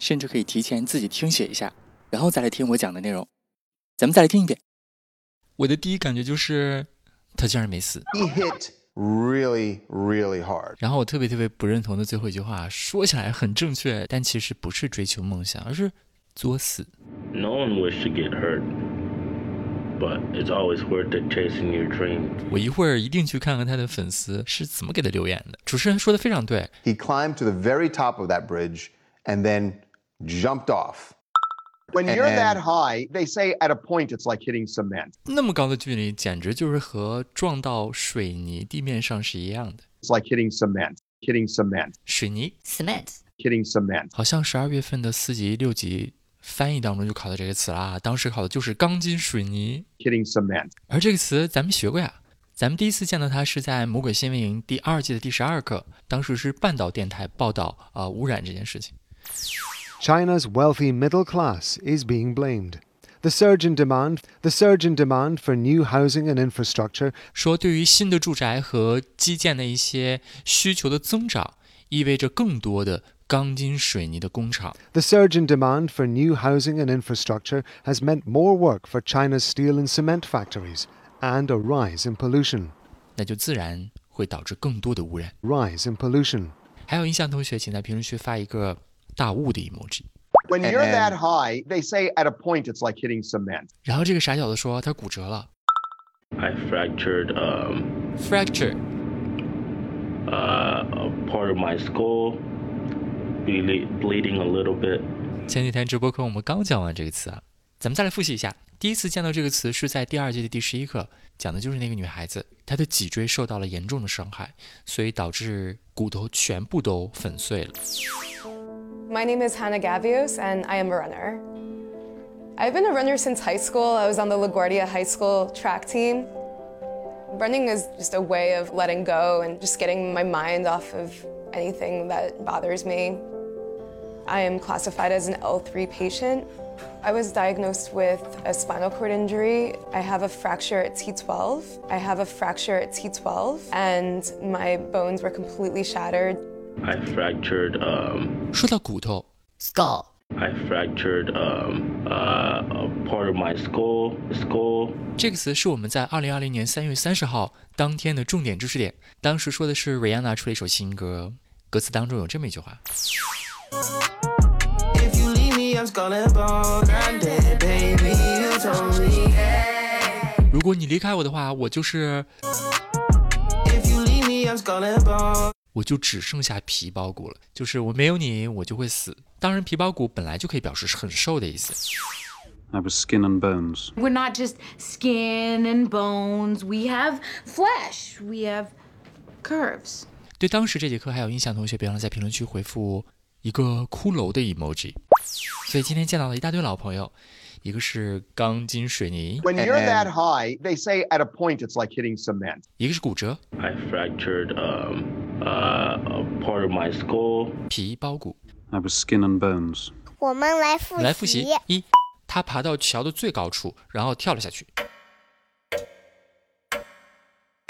甚至可以提前自己听写一下，然后再来听我讲的内容。咱们再来听一遍。我的第一感觉就是他竟然没死。He hit really, really hard。然后我特别特别不认同的最后一句话，说起来很正确，但其实不是追求梦想，而是作死。No one wish to get hurt, but it's always worth it chasing your dream。我一会儿一定去看看他的粉丝是怎么给他留言的。主持人说的非常对。He climbed to the very top of that bridge and then jumped off. When you're that high, they say at a point it's like hitting cement. 那么高的距离，简直就是和撞到水泥地面上是一样的。It's like hitting cement, hitting cement. 水泥 cement, hitting cement. 好像十二月份的四级、六级翻译当中就考到这个词啦。当时考的就是钢筋水泥 hitting cement。而这个词咱们学过呀。咱们第一次见到它是在《魔鬼新闻营》第二季的第十二课，当时是半岛电台报道啊、呃、污染这件事情。China's wealthy middle class is being blamed. The surge in demand, the surge in demand for new housing and infrastructure 说，对于新的住宅和基建的一些需求的增长，意味着更多的钢筋水泥的工厂。The surge in demand for new housing and infrastructure has meant more work for China's steel and cement factories and a rise in pollution. 那就自然会导致更多的污染。Rise in pollution. 还有印象同学，请在评论区发一个。 大雾的 emoji。When you're that high, they say at a point it's like hitting cement. 然后这个傻小子说他骨折了。I fractured um fracture uh a part of my skull bleeding a little bit. 前几天直播课我们刚讲完这个词啊，咱们再来复习一下。第一次见到这个词是在第二季的第十一课，讲的就是那个女孩子，她的脊椎受到了严重的伤害，所以导致骨头全部都粉碎了。My name is Hannah Gavios, and I am a runner. I've been a runner since high school. I was on the LaGuardia High School track team. Running is just a way of letting go and just getting my mind off of anything that bothers me. I am classified as an L3 patient. I was diagnosed with a spinal cord injury. I have a fracture at T12. I have a fracture at T12, and my bones were completely shattered. I fractured um 说到骨头 skull I fractured um uh a part of my skull skull 这个词是我们在二零二零年三月三十号当天的重点知识点。当时说的是 Rihanna 出了一首新歌，歌词当中有这么一句话。如果你离开我的话，我就是。 我就只剩下皮包骨了，就是我没有你，我就会死。当然，皮包骨本来就可以表示是很瘦的意思。I was skin and bones. We're not just skin and bones. We have flesh. We have curves. 对当时这节课还有印象同学，别忘了在评论区回复一个骷髅的 emoji。所以今天见到了一大堆老朋友。一个是钢筋水泥。When you're that high, they say at a point it's like hitting cement. 一个是骨折。I fractured um uh a part of my skull. 皮包骨。I was skin and bones. 我们来复习。来复习一，他爬到桥的最高处，然后跳了下去。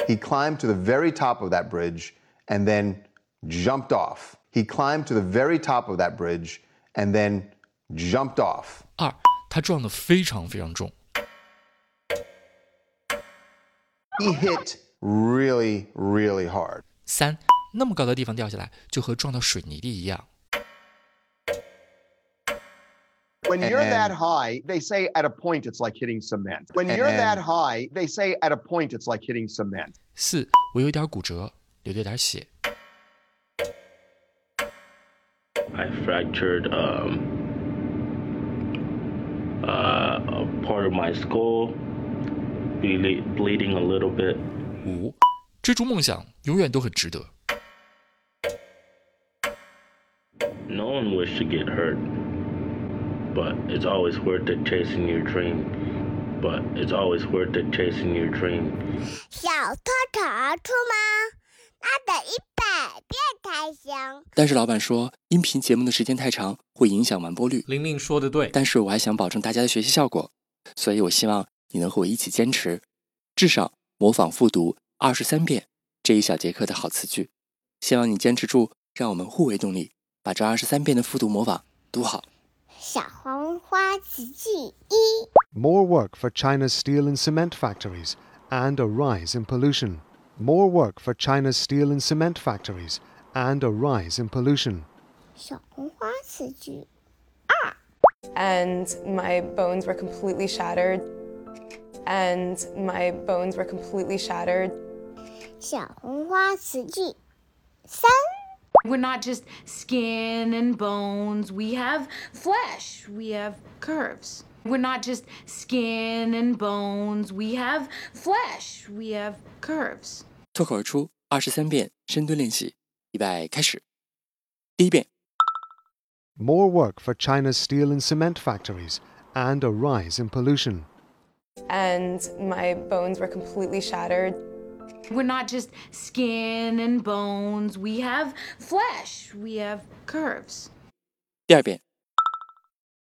He climbed to the very top of that bridge and then jumped off. He climbed to the very top of that bridge and then jumped off. 二。他撞得非常非常重。He hit really, really hard. 三， 那么高的地方掉下来，就和撞到水泥地一样。When you're that high, they say at a point it's like hitting cement. When you're that high, they say at a point it's like hitting cement. 四，我有点骨折，流了点血。I fractured um uh, a part of my skull bleeding a little bit. 五，追逐梦想永远都很值得。One wish to get hurt, but it's always worth it chasing your dream. But it's always worth it chasing your dream. 小偷逃出吗？那得一百遍才行。但是老板说，音频节目的时间太长，会影响完播率。玲玲说的对，但是我还想保证大家的学习效果，所以我希望你能和我一起坚持，至少模仿复读二十三遍这一小节课的好词句。希望你坚持住，让我们互为动力，把这二十三遍的复读模仿读好。小黄花词句一 More work for China's steel and cement factories and a rise in pollution. More work for China's steel and cement factories and a rise in pollution. 小红花词句 and my bones were completely shattered. And my bones were completely shattered. 小红花词句三 We're not just skin and bones. We have flesh. We have curves. We're not just skin and bones. We have flesh. We have curves. 脱口而出二十三遍深蹲练习，预备开始。第一遍， More work for China's steel and cement factories and a rise in pollution. And my bones were completely shattered. We're not just skin and bones. We have flesh. We have curves. 第二遍，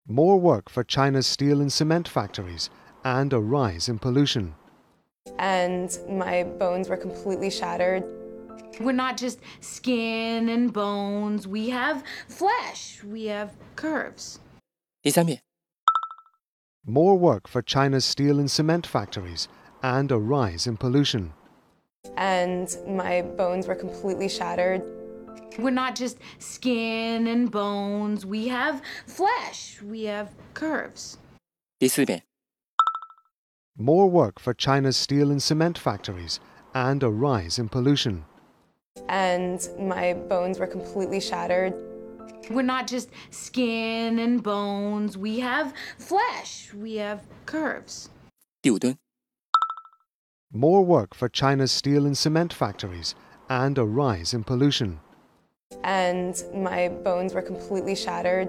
More work for China's steel and cement factories and a rise in pollution. And my bones were completely shattered. We're not just skin and bones. We have flesh. We have curves. 第三遍， More work for China's steel and cement factories and a rise in pollution. And my bones were completely shattered. We're not just skin and bones. We have flesh. We have curves. 第四遍， More work for China's steel and cement factories and a rise in pollution. And my bones were completely shattered. We're not just skin and bones. We have flesh. We have curves. 第五蹲， More work for China's steel and cement factories and a rise in pollution. And my bones were completely shattered.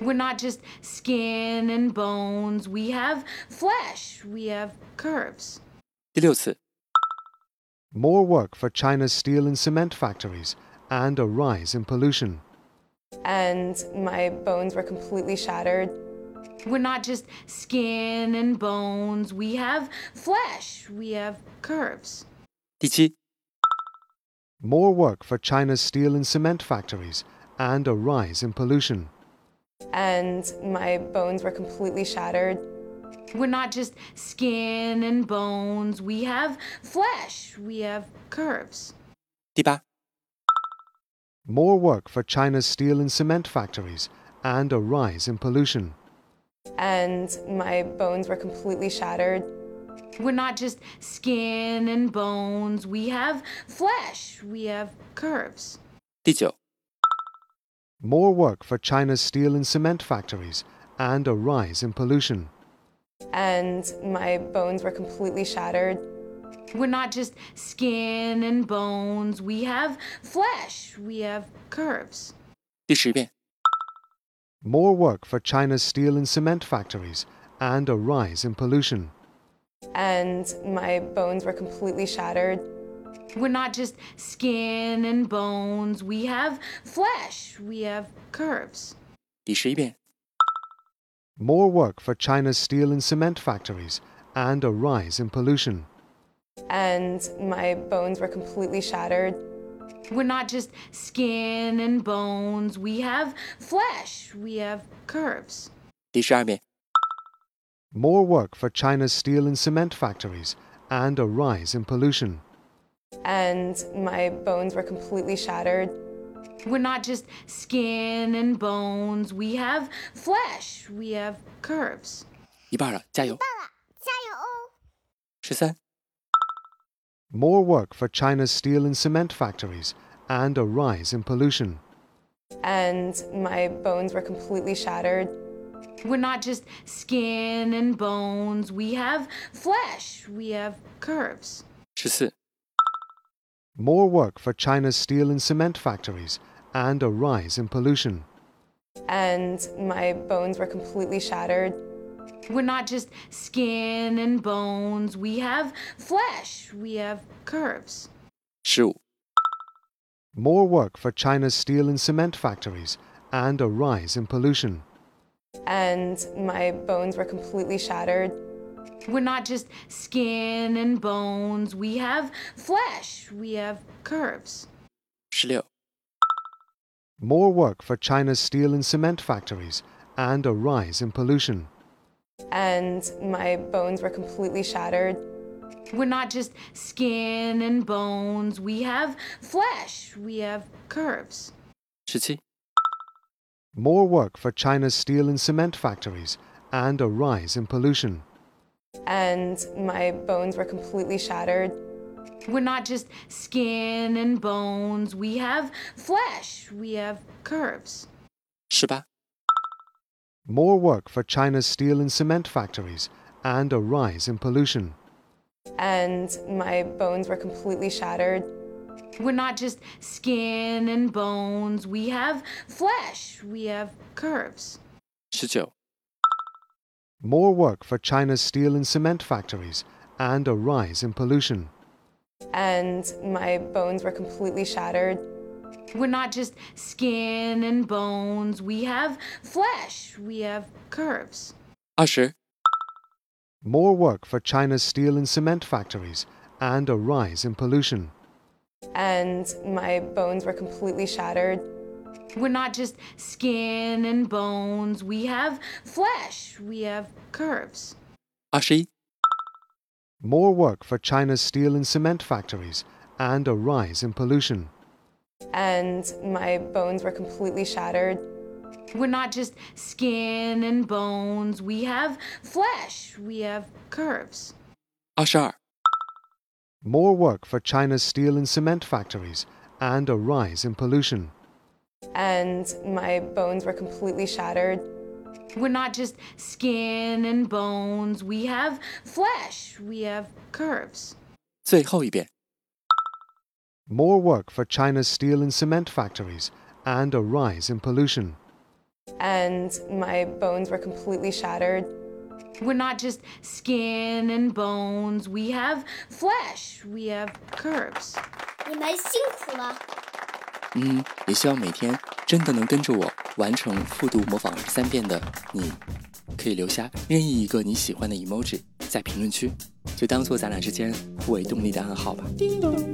We're not just skin and bones. We have flesh. We have curves. 第六次， More work for China's steel and cement factories and a rise in pollution. And my bones were completely shattered. We're not just skin and bones. We have flesh. We have curves. 第七， More work for China's steel and cement factories and a rise in pollution. And my bones were completely shattered. We're not just skin and bones. We have flesh. We have curves. 第八， More work for China's steel and cement factories and a rise in pollution. And my bones were completely shattered. We're not just skin and bones. We have flesh. We have curves. 第九， More work for China's steel and cement factories and a rise in pollution. And my bones were completely shattered. We're not just skin and bones. We have flesh. We have curves. 第十遍， More work for China's steel and cement factories and a rise in pollution. And my bones were completely shattered. We're not just skin and bones. We have flesh. We have curves. 第十一遍， More work for China's steel and cement factories and a rise in pollution. And my bones were completely shattered. We're not just skin and bones. We have flesh. We have curves. 第十二遍， More work for China's steel and cement factories and a rise in pollution. And my bones were completely shattered. We're not just skin and bones. We have flesh. We have curves. 一半了，加油！加油哦！十三、 more work for China's steel and cement factories and a rise in pollution. And my bones were completely shattered. We're not just skin and bones. We have flesh. We have curves. 十四、More work for China's steel and cement factories and a rise in pollution. and my bones were completely shattered. We're not just skin and bones. We have flesh. We have curves. Shoot. More work for China's steel and cement factories and a rise in pollution. And my bones were completely shattered. We're not just skin and bones. We have flesh. We have curves. 16. More work for China's steel and cement factories and a rise in pollution and my bones were completely shattered. We're not just skin and bones, we have flesh, we have curves. Shitty. More work for China's steel and cement factories and a rise in pollution. And my bones were completely shattered. We're not just skin and bones, we have flesh, we have curves. Eighteen. More work for China's steel and cement factories and a rise in pollution. and my bones were completely shattered. We're not just skin and bones. We have flesh. We have curves. 十九、More work for China's steel and cement factories and a rise in pollution. and my bones were completely shattered. We're not just skin and bones. We have flesh. We have curves. Usher. More work for China's steel and cement factories and a rise in pollution. And my bones were completely shattered. We're not just skin and bones. We have flesh. We have curves. Ashi. More work for China's steel and cement factories and a rise in pollution and my bones were completely shattered. We're not just skin and bones. We have flesh. We have curves. 二十二、 More work for China's steel and cement factories and a rise in pollution. and my bones were completely shattered. We're not just skin and bones. We have flesh. We have curves. 最后一遍。 More work for China's steel and cement factories and a rise in pollution. and my bones were completely shattered. We're not just skin and bones. We have flesh. We have curves. 你们辛苦了。嗯，也希望每天真的能跟着我完成复读模仿二十三遍的你，可以留下任意一个你喜欢的 emoji 在评论区， 就当做咱俩之间互为动力的暗号吧。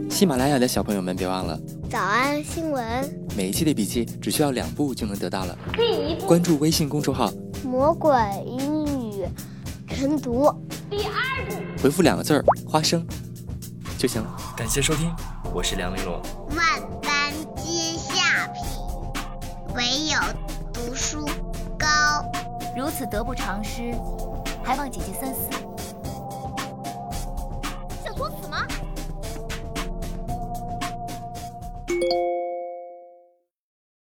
喜马拉雅的小朋友们，别忘了早安新闻，每一期的笔记只需要两步就能得到了。第一步，关注微信公众号，魔鬼英语晨读。第二步，回复两个字儿“花生”就行了。感谢收听，我是梁玲珑。万般皆下品，唯有读书高。如此得不偿失，还望姐姐三思。